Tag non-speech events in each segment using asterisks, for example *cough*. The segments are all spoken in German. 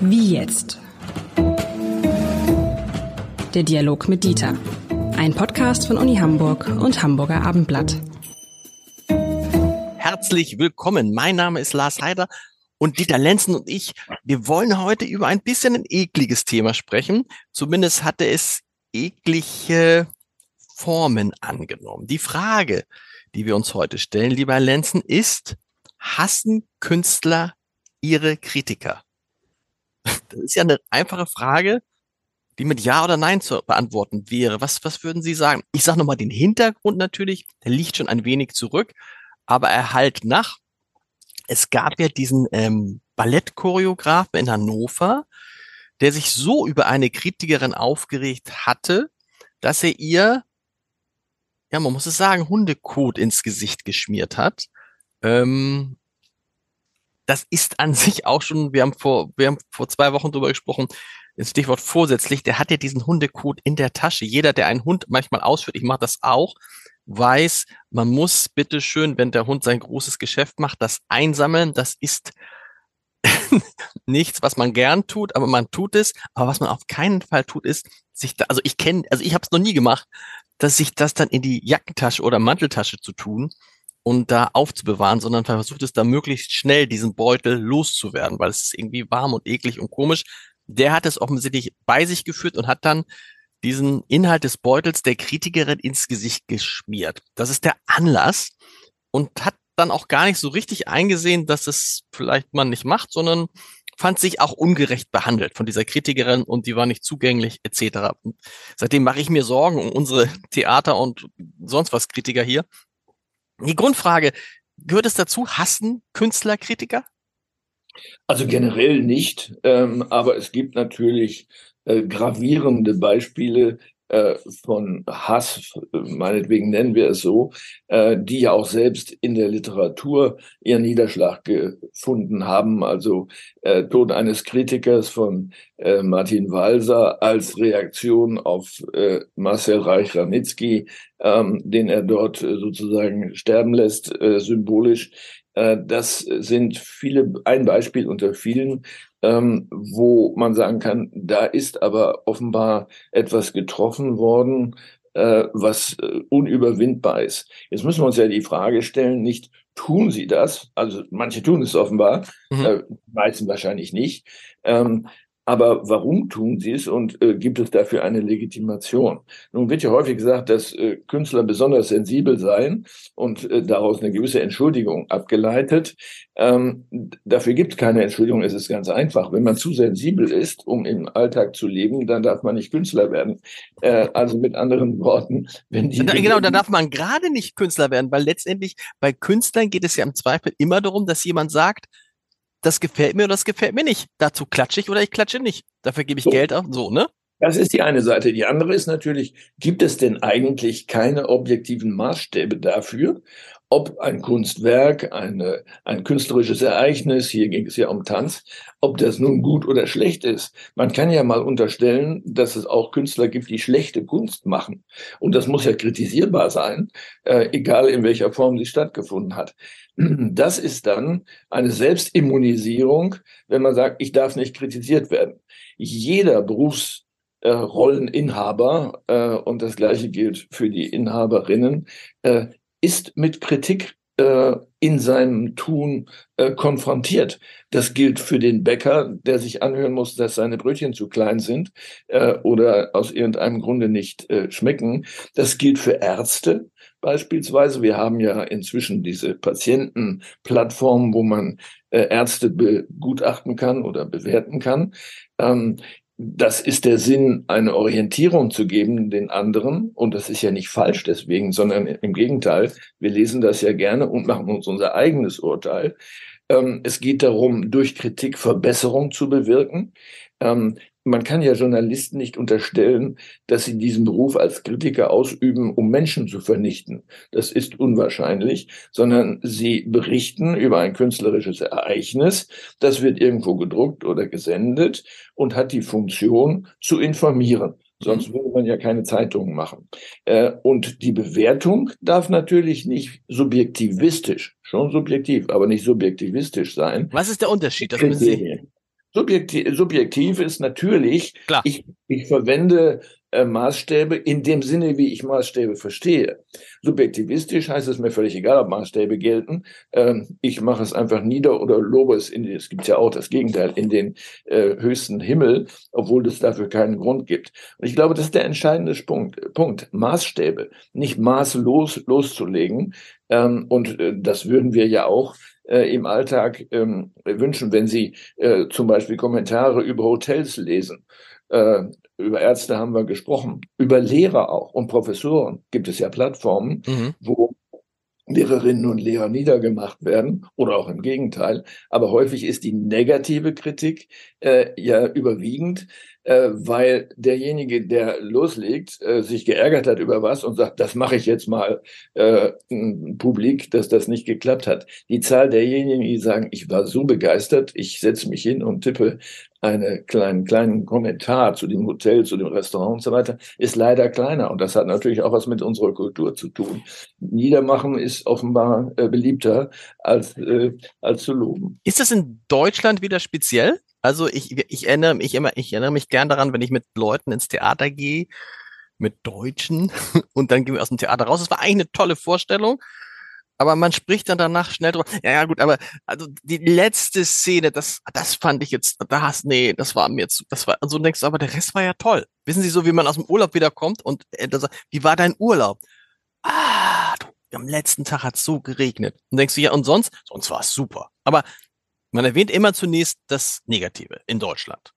Wie jetzt? Der Dialog mit Dieter. Ein Podcast von Uni Hamburg und Hamburger Abendblatt. Herzlich willkommen. Mein Name ist Lars Heider und Dieter Lenzen und ich, wir wollen heute über ein bisschen ein ekliges Thema sprechen. Zumindest hatte es eklige Formen angenommen. Die Frage, die wir uns heute stellen, lieber Lenzen, ist, hassen Künstler ihre Kritiker? Das ist ja eine einfache Frage, die mit Ja oder Nein zu beantworten wäre. Was, was würden Sie sagen? Ich sage nochmal den Hintergrund natürlich, der liegt schon ein wenig zurück, aber er halt nach. Es gab ja diesen ähm, Ballettchoreografen in Hannover, der sich so über eine Kritikerin aufgeregt hatte, dass er ihr, ja, man muss es sagen, Hundekot ins Gesicht geschmiert hat. Ähm, das ist an sich auch schon, wir haben vor, wir haben vor zwei Wochen drüber gesprochen, das Stichwort vorsätzlich, der hat ja diesen Hundekot in der Tasche. Jeder, der einen Hund manchmal ausführt, ich mache das auch, weiß, man muss bitte schön, wenn der Hund sein großes Geschäft macht, das einsammeln. Das ist *laughs* nichts, was man gern tut, aber man tut es. Aber was man auf keinen Fall tut, ist, sich da, also ich kenne, also ich habe es noch nie gemacht, dass sich das dann in die Jackentasche oder Manteltasche zu tun und da aufzubewahren, sondern versucht es da möglichst schnell, diesen Beutel loszuwerden, weil es ist irgendwie warm und eklig und komisch. Der hat es offensichtlich bei sich geführt und hat dann diesen Inhalt des Beutels der Kritikerin ins Gesicht geschmiert. Das ist der Anlass und hat dann auch gar nicht so richtig eingesehen, dass es vielleicht man nicht macht, sondern fand sich auch ungerecht behandelt von dieser Kritikerin und die war nicht zugänglich etc. Und seitdem mache ich mir Sorgen um unsere Theater und sonst was Kritiker hier. Die Grundfrage, gehört es dazu, hassen Künstler Kritiker? Also generell nicht, ähm, aber es gibt natürlich äh, gravierende Beispiele äh, von Hass, meinetwegen nennen wir es so, äh, die ja auch selbst in der Literatur ihren Niederschlag gefunden haben. Also äh, Tod eines Kritikers von äh, Martin Walser als Reaktion auf äh, Marcel Reich-Ranitzky, ähm, den er dort sozusagen sterben lässt, symbolisch. Das sind viele, ein Beispiel unter vielen, ähm, wo man sagen kann, da ist aber offenbar etwas getroffen worden, äh, was äh, unüberwindbar ist. Jetzt müssen wir uns ja die Frage stellen, nicht tun sie das, also manche tun es offenbar, mhm. äh, meisten wahrscheinlich nicht, ähm, aber warum tun sie es und äh, gibt es dafür eine Legitimation? Nun wird ja häufig gesagt, dass äh, Künstler besonders sensibel seien und äh, daraus eine gewisse Entschuldigung abgeleitet. Ähm, dafür gibt es keine Entschuldigung. Es ist ganz einfach. Wenn man zu sensibel ist, um im Alltag zu leben, dann darf man nicht Künstler werden. Äh, also mit anderen Worten, wenn die. Da, genau, dann darf man gerade nicht Künstler werden, weil letztendlich bei Künstlern geht es ja im Zweifel immer darum, dass jemand sagt, das gefällt mir oder das gefällt mir nicht. Dazu klatsche ich oder ich klatsche nicht. Dafür gebe ich so. Geld auf, so, ne? Das ist die eine Seite. Die andere ist natürlich, gibt es denn eigentlich keine objektiven Maßstäbe dafür, ob ein Kunstwerk, eine, ein künstlerisches Ereignis, hier ging es ja um Tanz, ob das nun gut oder schlecht ist. Man kann ja mal unterstellen, dass es auch Künstler gibt, die schlechte Kunst machen. Und das muss ja kritisierbar sein, äh, egal in welcher Form sie stattgefunden hat. *clears throat* Das ist dann eine Selbstimmunisierung, wenn man sagt, ich darf nicht kritisiert werden. Jeder Berufsrolleninhaber, äh, und das gleiche gilt für die Inhaberinnen, äh, ist mit Kritik äh, in seinem Tun äh, konfrontiert. Das gilt für den Bäcker, der sich anhören muss, dass seine Brötchen zu klein sind äh, oder aus irgendeinem Grunde nicht äh, schmecken. Das gilt für Ärzte beispielsweise. Wir haben ja inzwischen diese Patientenplattformen, wo man äh, Ärzte begutachten kann oder bewerten kann. Ähm, das ist der Sinn, eine Orientierung zu geben den anderen. Und das ist ja nicht falsch deswegen, sondern im Gegenteil. Wir lesen das ja gerne und machen uns unser eigenes Urteil. Ähm, es geht darum, durch Kritik Verbesserung zu bewirken. Ähm, man kann ja Journalisten nicht unterstellen, dass sie diesen Beruf als Kritiker ausüben, um Menschen zu vernichten. Das ist unwahrscheinlich, sondern sie berichten über ein künstlerisches Ereignis. Das wird irgendwo gedruckt oder gesendet und hat die Funktion zu informieren. Sonst würde man ja keine Zeitungen machen. Äh, und die Bewertung darf natürlich nicht subjektivistisch, schon subjektiv, aber nicht subjektivistisch sein. Was ist der Unterschied? Das müssen Sie Subjektiv, subjektiv ist natürlich, Klar. Ich, ich verwende äh, Maßstäbe in dem Sinne, wie ich Maßstäbe verstehe. Subjektivistisch heißt es mir völlig egal, ob Maßstäbe gelten. Ähm, ich mache es einfach nieder oder lobe es, in, es gibt ja auch das Gegenteil, in den äh, höchsten Himmel, obwohl es dafür keinen Grund gibt. Und ich glaube, das ist der entscheidende Punkt. Punkt. Maßstäbe, nicht maßlos loszulegen. Ähm, und äh, das würden wir ja auch äh, im Alltag ähm, wünschen, wenn Sie äh, zum Beispiel Kommentare über Hotels lesen. Äh, über Ärzte haben wir gesprochen, über Lehrer auch und Professoren gibt es ja Plattformen, mhm. wo Lehrerinnen und Lehrer niedergemacht werden oder auch im Gegenteil. Aber häufig ist die negative Kritik äh, ja überwiegend, äh, weil derjenige, der loslegt, äh, sich geärgert hat über was und sagt, das mache ich jetzt mal äh, publik, dass das nicht geklappt hat. Die Zahl derjenigen, die sagen, ich war so begeistert, ich setze mich hin und tippe einen kleinen, kleinen Kommentar zu dem Hotel, zu dem Restaurant und so weiter, ist leider kleiner. Und das hat natürlich auch was mit unserer Kultur zu tun. Niedermachen ist offenbar äh, beliebter als, äh, als zu loben. Ist das in Deutschland wieder speziell? Also ich, ich erinnere mich immer, ich erinnere mich gern daran, wenn ich mit Leuten ins Theater gehe, mit Deutschen, *laughs* und dann gehen wir aus dem Theater raus. Das war eigentlich eine tolle Vorstellung. Aber man spricht dann danach schnell drüber. Ja, ja, gut, aber also die letzte Szene, das, das fand ich jetzt, da hast, nee, das war mir zu, das war, so denkst du, aber der Rest war ja toll. Wissen Sie so, wie man aus dem Urlaub wiederkommt und äh, das, wie war dein Urlaub? Ah, du, am letzten Tag hat's so geregnet. Und denkst du, ja, und sonst? Sonst war es super. Aber man erwähnt immer zunächst das Negative in Deutschland.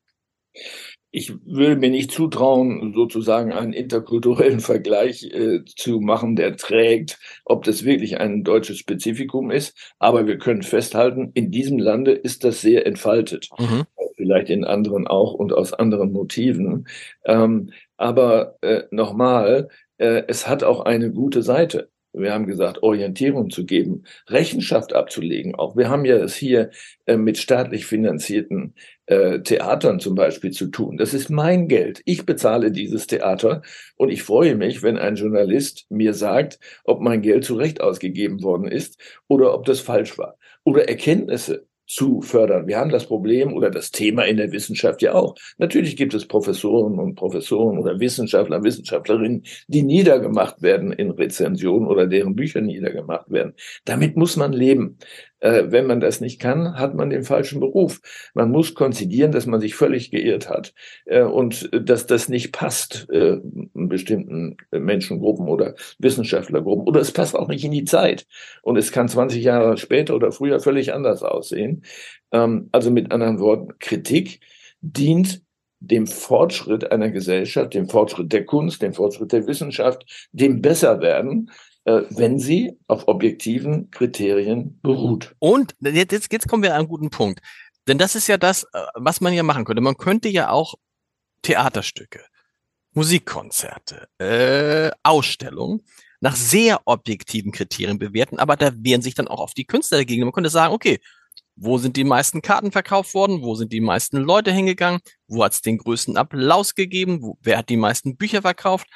Ich würde mir nicht zutrauen, sozusagen einen interkulturellen *laughs* Vergleich äh, zu machen, der trägt, ob das wirklich ein deutsches Spezifikum ist. Aber wir können festhalten, in diesem Lande ist das sehr entfaltet. Mhm. Vielleicht in anderen auch und aus anderen Motiven. Ähm, aber äh, nochmal, äh, es hat auch eine gute Seite wir haben gesagt, Orientierung zu geben, Rechenschaft abzulegen. Auch wir haben ja es hier äh, mit staatlich finanzierten äh, Theatern zum Beispiel zu tun. Das ist mein Geld. Ich bezahle dieses Theater und ich freue mich, wenn ein Journalist mir sagt, ob mein Geld zu Recht ausgegeben worden ist oder ob das falsch war. Oder Erkenntnisse zu fördern. Wir haben das Problem oder das Thema in der Wissenschaft ja auch. Natürlich gibt es Professoren und Professoren oder Wissenschaftler, Wissenschaftlerinnen, die niedergemacht werden in Rezensionen oder deren Bücher niedergemacht werden. Damit muss man leben. Äh, wenn man das nicht kann, hat man den falschen Beruf. Man muss konzidieren, dass man sich völlig geirrt hat äh, und dass das nicht passt äh, bestimmten Menschengruppen oder Wissenschaftlergruppen oder es passt auch nicht in die Zeit und es kann 20 Jahre später oder früher völlig anders aussehen. Ähm, also mit anderen Worten, Kritik dient dem Fortschritt einer Gesellschaft, dem Fortschritt der Kunst, dem Fortschritt der Wissenschaft, dem Besserwerden äh, wenn sie auf objektiven Kriterien beruht. Und jetzt, jetzt kommen wir an einen guten Punkt. Denn das ist ja das, äh, was man ja machen könnte. Man könnte ja auch Theaterstücke, Musikkonzerte, äh, Ausstellungen nach sehr objektiven Kriterien bewerten, aber da wehren sich dann auch auf die Künstler dagegen. Man könnte sagen, okay, wo sind die meisten Karten verkauft worden? Wo sind die meisten Leute hingegangen? Wo hat es den größten Applaus gegeben? Wo, wer hat die meisten Bücher verkauft?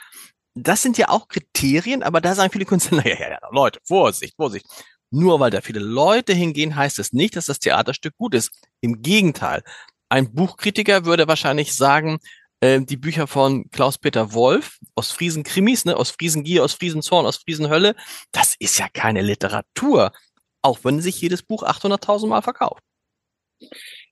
das sind ja auch Kriterien, aber da sagen viele Künstler, *laughs* naja, ja, ja, Leute, Vorsicht, Vorsicht. Nur weil da viele Leute hingehen, heißt es das nicht, dass das Theaterstück gut ist. Im Gegenteil. Ein Buchkritiker würde wahrscheinlich sagen, äh, die Bücher von Klaus-Peter Wolf aus Friesen Krimis, ne, aus Friesen Gier, aus Friesen Zorn, aus Friesen Hölle, das ist ja keine Literatur. Auch wenn sich jedes Buch 800.000 Mal verkauft.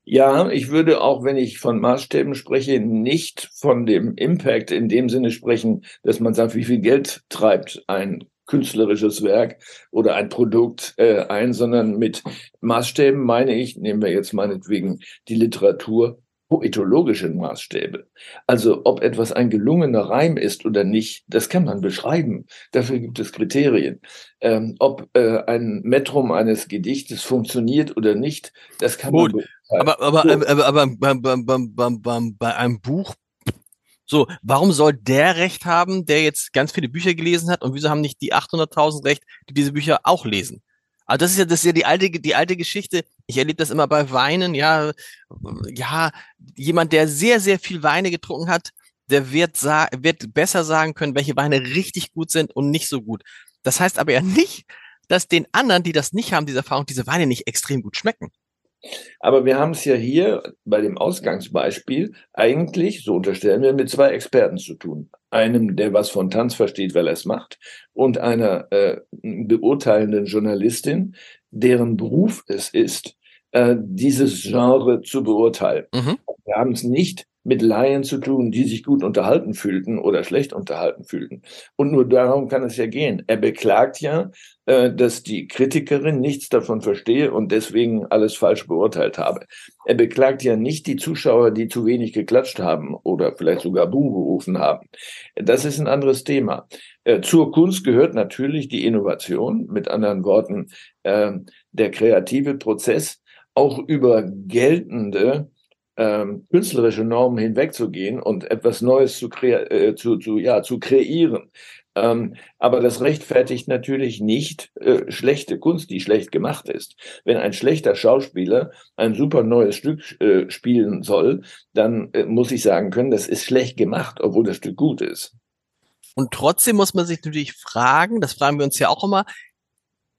Ja, ich würde auch, wenn ich von Maßstäben spreche, nicht von dem Impact in dem Sinne sprechen, dass man sagt, wie viel Geld treibt ein künstlerisches Werk oder ein Produkt äh, ein, sondern mit Maßstäben meine ich, nehmen wir jetzt meinetwegen die Literatur, poetologische Maßstäbe. Also ob etwas ein gelungener Reim ist oder nicht, das kann man beschreiben. Dafür gibt es Kriterien. Ähm, ob äh, ein Metrum eines Gedichtes funktioniert oder nicht, das kann Gut, man aber, aber, so. aber, aber, aber bei einem Buch, so, warum soll der Recht haben, der jetzt ganz viele Bücher gelesen hat und wieso haben nicht die 800.000 Recht, die diese Bücher auch lesen? Also das ist ja, das ist ja die alte, die alte Geschichte. Ich erlebe das immer bei Weinen, ja, ja, jemand, der sehr, sehr viel Weine getrunken hat, der wird, wird besser sagen können, welche Weine richtig gut sind und nicht so gut. Das heißt aber ja nicht, dass den anderen, die das nicht haben, diese Erfahrung, diese Weine nicht extrem gut schmecken. Aber wir haben es ja hier bei dem Ausgangsbeispiel eigentlich, so unterstellen wir, mit zwei Experten zu tun. Einem, der was von Tanz versteht, weil er es macht, und einer äh, beurteilenden Journalistin, deren Beruf es ist, äh, dieses Genre zu beurteilen. Mhm. Wir haben es nicht mit Laien zu tun, die sich gut unterhalten fühlten oder schlecht unterhalten fühlten. Und nur darum kann es ja gehen. Er beklagt ja, äh, dass die Kritikerin nichts davon verstehe und deswegen alles falsch beurteilt habe. Er beklagt ja nicht die Zuschauer, die zu wenig geklatscht haben oder vielleicht sogar Buh gerufen haben. Das ist ein anderes Thema. Äh, zur Kunst gehört natürlich die Innovation, mit anderen Worten äh, der kreative Prozess, auch über geltende ähm, künstlerische Normen hinwegzugehen und etwas Neues zu, äh, zu, zu, ja, zu kreieren. Ähm, aber das rechtfertigt natürlich nicht äh, schlechte Kunst, die schlecht gemacht ist. Wenn ein schlechter Schauspieler ein super neues Stück äh, spielen soll, dann äh, muss ich sagen können, das ist schlecht gemacht, obwohl das Stück gut ist. Und trotzdem muss man sich natürlich fragen, das fragen wir uns ja auch immer,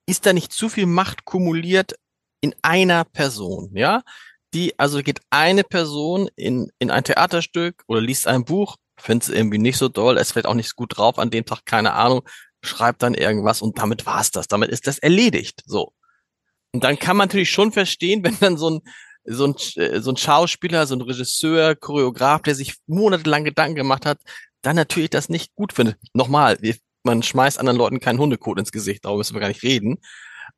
ist da nicht zu viel Macht kumuliert in einer Person, ja? Die, also geht eine Person in, in ein Theaterstück oder liest ein Buch, findet es irgendwie nicht so doll, ist vielleicht auch nicht gut drauf an dem Tag, keine Ahnung, schreibt dann irgendwas und damit war's das, damit ist das erledigt, so. Und dann kann man natürlich schon verstehen, *laughs* wenn dann so ein, so ein, äh, so ein Schauspieler, so ein Regisseur, Choreograf, der sich monatelang Gedanken gemacht hat, dann natürlich das nicht gut findet. Nochmal, man schmeißt anderen Leuten keinen Hundekot ins Gesicht, darüber müssen wir gar nicht reden.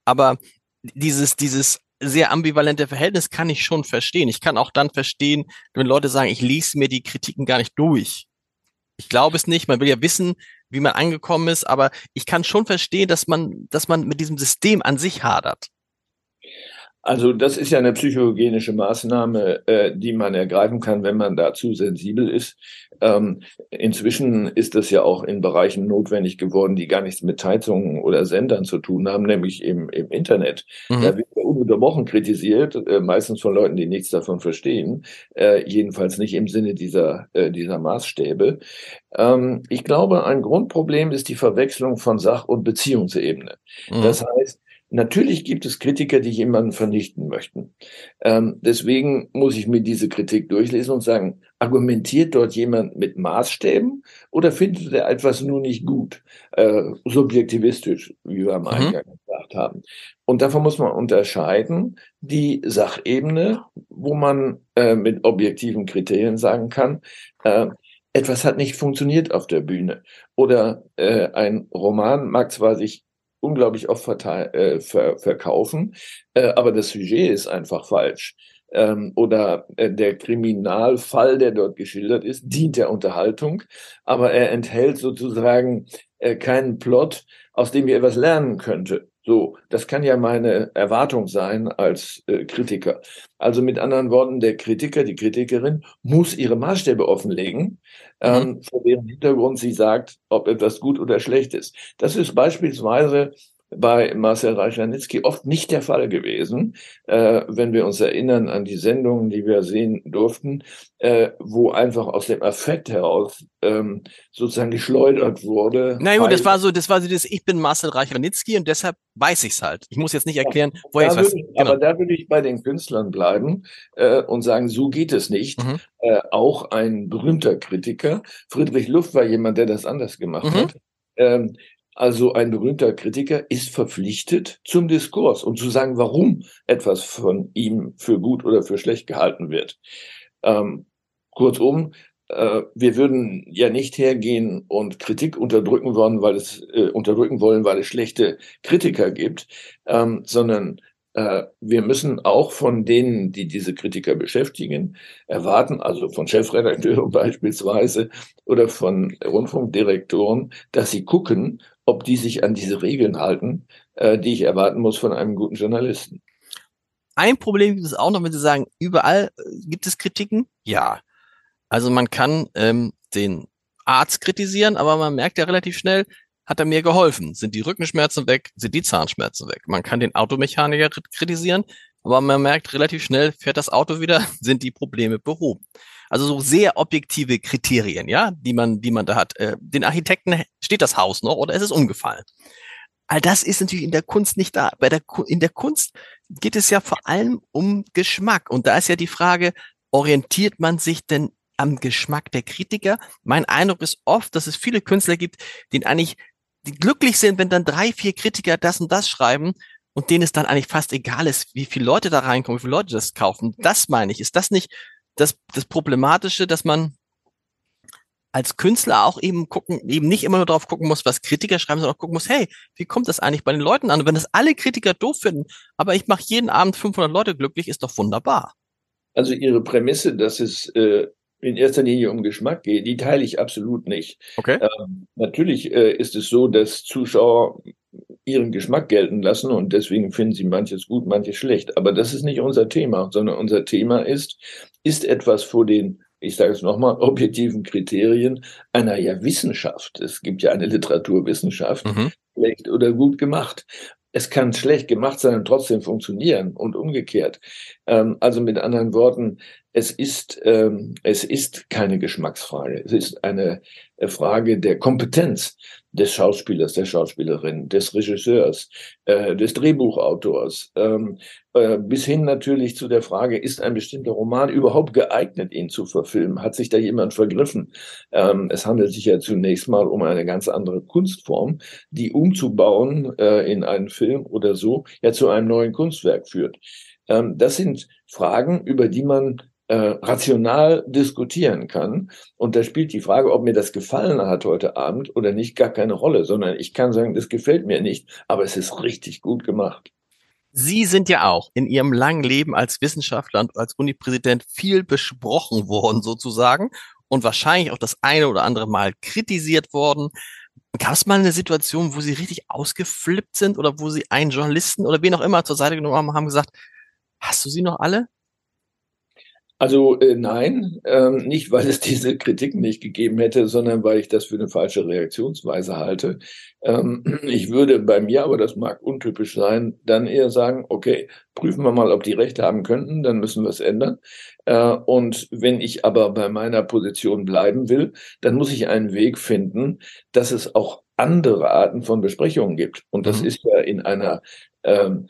Aber dieses, dieses sehr ambivalente Verhältnis kann ich schon verstehen. Ich kann auch dann verstehen, wenn Leute sagen, ich lese mir die Kritiken gar nicht durch. Ich glaube es nicht. Man will ja wissen, wie man angekommen ist, aber ich kann schon verstehen, dass man, dass man mit diesem System an sich hadert. Also das ist ja eine psychogenische Maßnahme, äh, die man ergreifen kann, wenn man dazu sensibel ist. Ähm, inzwischen ist das ja auch in Bereichen notwendig geworden, die gar nichts mit Zeitungen oder Sendern zu tun haben, nämlich im, im Internet. Mhm. Da wird ja ununterbrochen kritisiert, äh, meistens von Leuten, die nichts davon verstehen, äh, jedenfalls nicht im Sinne dieser, äh, dieser Maßstäbe. Ähm, ich glaube, ein Grundproblem ist die Verwechslung von Sach- und Beziehungsebene. Mhm. Das heißt, Natürlich gibt es Kritiker, die jemanden vernichten möchten. Ähm, deswegen muss ich mir diese Kritik durchlesen und sagen, argumentiert dort jemand mit Maßstäben oder findet er etwas nur nicht gut, äh, subjektivistisch, wie wir am mhm. Eingang mhm. gesagt haben. Und davon muss man unterscheiden, die Sachebene, wo man äh, mit objektiven Kriterien sagen kann, äh, etwas hat nicht funktioniert auf der Bühne. Oder äh, ein Roman mag zwar sich unglaublich oft äh, ver verkaufen, äh, aber das Sujet ist einfach falsch. Ähm, oder äh, der Kriminalfall, der dort geschildert ist, dient der Unterhaltung, aber er enthält sozusagen äh, keinen Plot, aus dem ich etwas lernen könnte. So, das kann ja meine Erwartung sein als äh, Kritiker. Also mit anderen Worten, der Kritiker, die Kritikerin muss ihre Maßstäbe offenlegen, ähm, mhm. vor deren Hintergrund sie sagt, ob etwas gut oder schlecht ist. Das ist beispielsweise bei Marcel Reicharnitzky oft nicht der Fall gewesen, äh, wenn wir uns erinnern an die Sendungen, die wir sehen durften, äh, wo einfach aus dem Affekt heraus ähm, sozusagen geschleudert wurde. Na gut, das war so, das war so das, ich bin Marcel Reicharnitzky und deshalb weiß ich's halt. Ich muss jetzt nicht erklären, woher ich weiß. Genau. Aber da würde ich bei den Künstlern bleiben äh, und sagen, so geht es nicht. Mhm. Äh, auch ein berühmter Kritiker, Friedrich Luft war jemand, der das anders gemacht mhm. hat. Ähm, also ein berühmter Kritiker ist verpflichtet zum Diskurs und zu sagen, warum etwas von ihm für gut oder für schlecht gehalten wird. Ähm, kurzum, äh, wir würden ja nicht hergehen und Kritik unterdrücken wollen, weil es äh, unterdrücken wollen, weil es schlechte Kritiker gibt, ähm, sondern äh, wir müssen auch von denen, die diese Kritiker beschäftigen, erwarten, also von Chefredakteuren *laughs* beispielsweise oder von Rundfunkdirektoren, dass sie gucken, ob die sich an diese Regeln halten, äh, die ich erwarten muss von einem guten Journalisten. Ein Problem gibt es auch noch, wenn Sie sagen, überall äh, gibt es Kritiken. Ja. Also man kann ähm, den Arzt kritisieren, aber man merkt ja relativ schnell, hat er mir geholfen? Sind die Rückenschmerzen weg? Sind die Zahnschmerzen weg? Man kann den Automechaniker kritisieren, aber man merkt relativ schnell, fährt das Auto wieder, *laughs* sind die Probleme behoben. Also so sehr objektive Kriterien, ja, die man, die man da hat. Äh, den Architekten steht das Haus noch oder ist es umgefallen? All das ist natürlich in der Kunst nicht da. Bei der, in der Kunst geht es ja vor allem um Geschmack. Und da ist ja die Frage, orientiert man sich denn am Geschmack der Kritiker? Mein Eindruck ist oft, dass es viele Künstler gibt, die eigentlich die glücklich sind, wenn dann drei, vier Kritiker das und das schreiben und denen es dann eigentlich fast egal ist, wie viele Leute da reinkommen, wie viele Leute das kaufen. Das meine ich. Ist das nicht das, das Problematische, dass man als Künstler auch eben gucken, eben nicht immer nur darauf gucken muss, was Kritiker schreiben, sondern auch gucken muss, hey, wie kommt das eigentlich bei den Leuten an? Und wenn das alle Kritiker doof finden, aber ich mache jeden Abend 500 Leute glücklich, ist doch wunderbar. Also Ihre Prämisse, dass es äh, in erster Linie um Geschmack geht, die teile ich absolut nicht. Okay. Ähm, natürlich äh, ist es so, dass Zuschauer ihren Geschmack gelten lassen und deswegen finden sie manches gut, manches schlecht. Aber das ist nicht unser Thema, sondern unser Thema ist, ist etwas vor den, ich sage es nochmal, *laughs* objektiven Kriterien einer ja Wissenschaft. Es gibt ja eine Literaturwissenschaft, mhm. schlecht oder gut gemacht es kann schlecht gemacht sein und trotzdem funktionieren und umgekehrt. Ähm, also mit anderen Worten, es ist, ähm, es ist keine Geschmacksfrage. Es ist eine äh, Frage der Kompetenz des Schauspielers, der Schauspielerin, des Regisseurs, äh, des Drehbuchautors, ähm, äh, bis hin natürlich zu der Frage, ist ein bestimmter Roman überhaupt geeignet, ihn zu verfilmen? Hat sich da jemand vergriffen? Ähm, es handelt sich ja zunächst mal um eine ganz andere Kunstform, die umzubauen äh, in einen Film oder so ja zu einem neuen Kunstwerk führt. Ähm, das sind Fragen, über die man äh, rational diskutieren kann. Und da spielt die Frage, ob mir das gefallen hat heute Abend oder nicht, gar keine Rolle, sondern ich kann sagen, das gefällt mir nicht, aber es ist richtig gut gemacht. Sie sind ja auch in Ihrem langen Leben als Wissenschaftler und als Unipräsident viel besprochen worden sozusagen und wahrscheinlich auch das eine oder andere Mal kritisiert worden. Gab es mal eine Situation, wo Sie richtig ausgeflippt sind oder wo Sie einen Journalisten oder wen auch immer zur Seite genommen haben, haben gesagt, hast du sie noch alle? Also äh, nein, ähm, nicht weil es diese Kritiken nicht gegeben hätte, sondern weil ich das für eine falsche Reaktionsweise halte. Ähm, ich würde bei mir, aber das mag untypisch sein, dann eher sagen, okay, prüfen wir mal, ob die Recht haben könnten, dann müssen wir es ändern. Äh, und wenn ich aber bei meiner Position bleiben will, dann muss ich einen Weg finden, dass es auch andere Arten von Besprechungen gibt. Und das mhm. ist ja in einer ähm,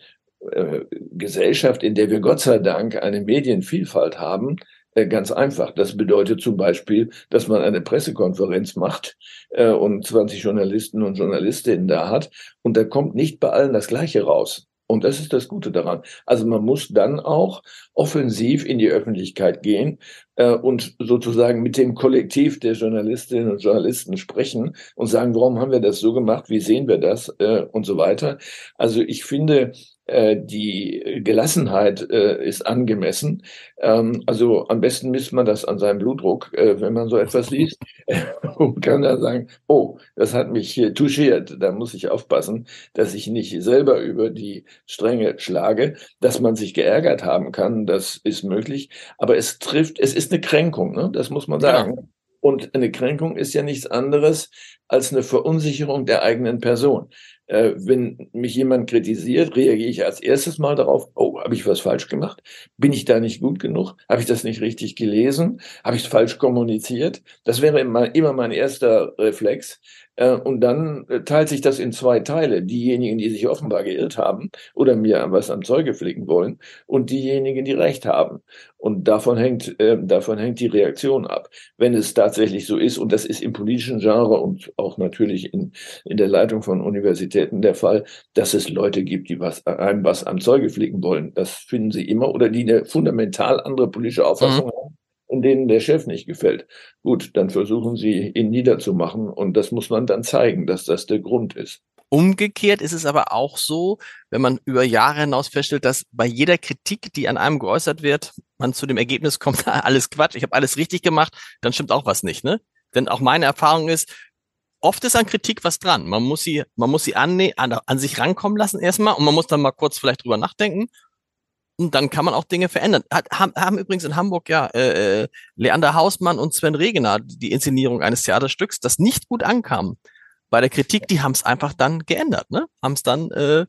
äh, Gesellschaft, in der wir Gott sei Dank eine Medienvielfalt haben, äh, ganz einfach. Das bedeutet zum Beispiel, dass man eine Pressekonferenz macht äh, und 20 Journalisten und Journalistinnen da hat und da kommt nicht bei allen das Gleiche raus. Und das ist das Gute daran. Also man muss dann auch offensiv in die Öffentlichkeit gehen äh, und sozusagen mit dem Kollektiv der Journalistinnen und Journalisten sprechen und sagen, warum haben wir das so gemacht, wie sehen wir das äh, und so weiter. Also ich finde, die Gelassenheit äh, ist angemessen. Ähm, also am besten misst man das an seinem Blutdruck, äh, wenn man so etwas liest *laughs* und kann dann sagen, oh, das hat mich hier touchiert, da muss ich aufpassen, dass ich nicht selber über die Stränge schlage. Dass man sich geärgert haben kann, das ist möglich, aber es trifft, es ist eine Kränkung, ne? das muss man sagen. Ja. Und eine Kränkung ist ja nichts anderes als eine Verunsicherung der eigenen Person. Äh, wenn mich jemand kritisiert, reagiere ich als erstes mal darauf, oh, habe ich was falsch gemacht? Bin ich da nicht gut genug? Habe ich das nicht richtig gelesen? Habe ich es falsch kommuniziert? Das wäre immer, immer mein erster Reflex. Äh, und dann äh, teilt sich das in zwei Teile. Diejenigen, die sich offenbar geirrt haben oder mir was am Zeuge flicken wollen und diejenigen, die Recht haben. Und davon hängt, äh, davon hängt die Reaktion ab. Wenn es tatsächlich so ist, und das ist im politischen Genre und auch natürlich in, in der Leitung von Universitäten der Fall, dass es Leute gibt, die was, einem was am Zeuge flicken wollen. Das finden sie immer oder die eine fundamental andere politische Auffassung mhm. haben und denen der Chef nicht gefällt. Gut, dann versuchen sie ihn niederzumachen und das muss man dann zeigen, dass das der Grund ist. Umgekehrt ist es aber auch so, wenn man über Jahre hinaus feststellt, dass bei jeder Kritik, die an einem geäußert wird, man zu dem Ergebnis kommt, *laughs* alles Quatsch, ich habe alles richtig gemacht, dann stimmt auch was nicht, ne? Denn auch meine Erfahrung ist, oft ist an Kritik was dran. Man muss sie, man muss sie an, an, an sich rankommen lassen erstmal und man muss dann mal kurz vielleicht drüber nachdenken dann kann man auch Dinge verändern. Hat, haben, haben übrigens in Hamburg ja äh, äh, Leander Hausmann und Sven Regener die Inszenierung eines Theaterstücks, das nicht gut ankam. Bei der Kritik, die haben es einfach dann geändert, ne? Haben es dann äh,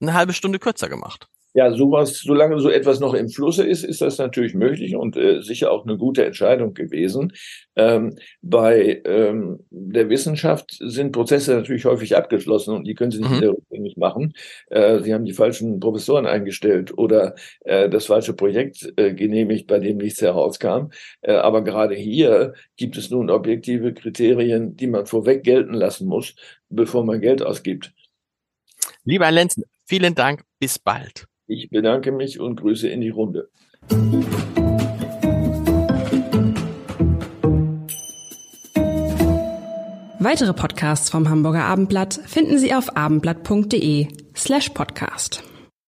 eine halbe Stunde kürzer gemacht. Ja, sowas, solange so etwas noch im Flusse ist, ist das natürlich möglich und äh, sicher auch eine gute Entscheidung gewesen. Ähm, bei ähm, der Wissenschaft sind Prozesse natürlich häufig abgeschlossen und die können Sie nicht mhm. wieder rückgängig machen. Äh, Sie haben die falschen Professoren eingestellt oder äh, das falsche Projekt äh, genehmigt, bei dem nichts herauskam. Äh, aber gerade hier gibt es nun objektive Kriterien, die man vorweg gelten lassen muss, bevor man Geld ausgibt. Lieber Herr Lenzen, vielen Dank. Bis bald. Ich bedanke mich und grüße in die Runde. Weitere Podcasts vom Hamburger Abendblatt finden Sie auf abendblatt.de slash podcast.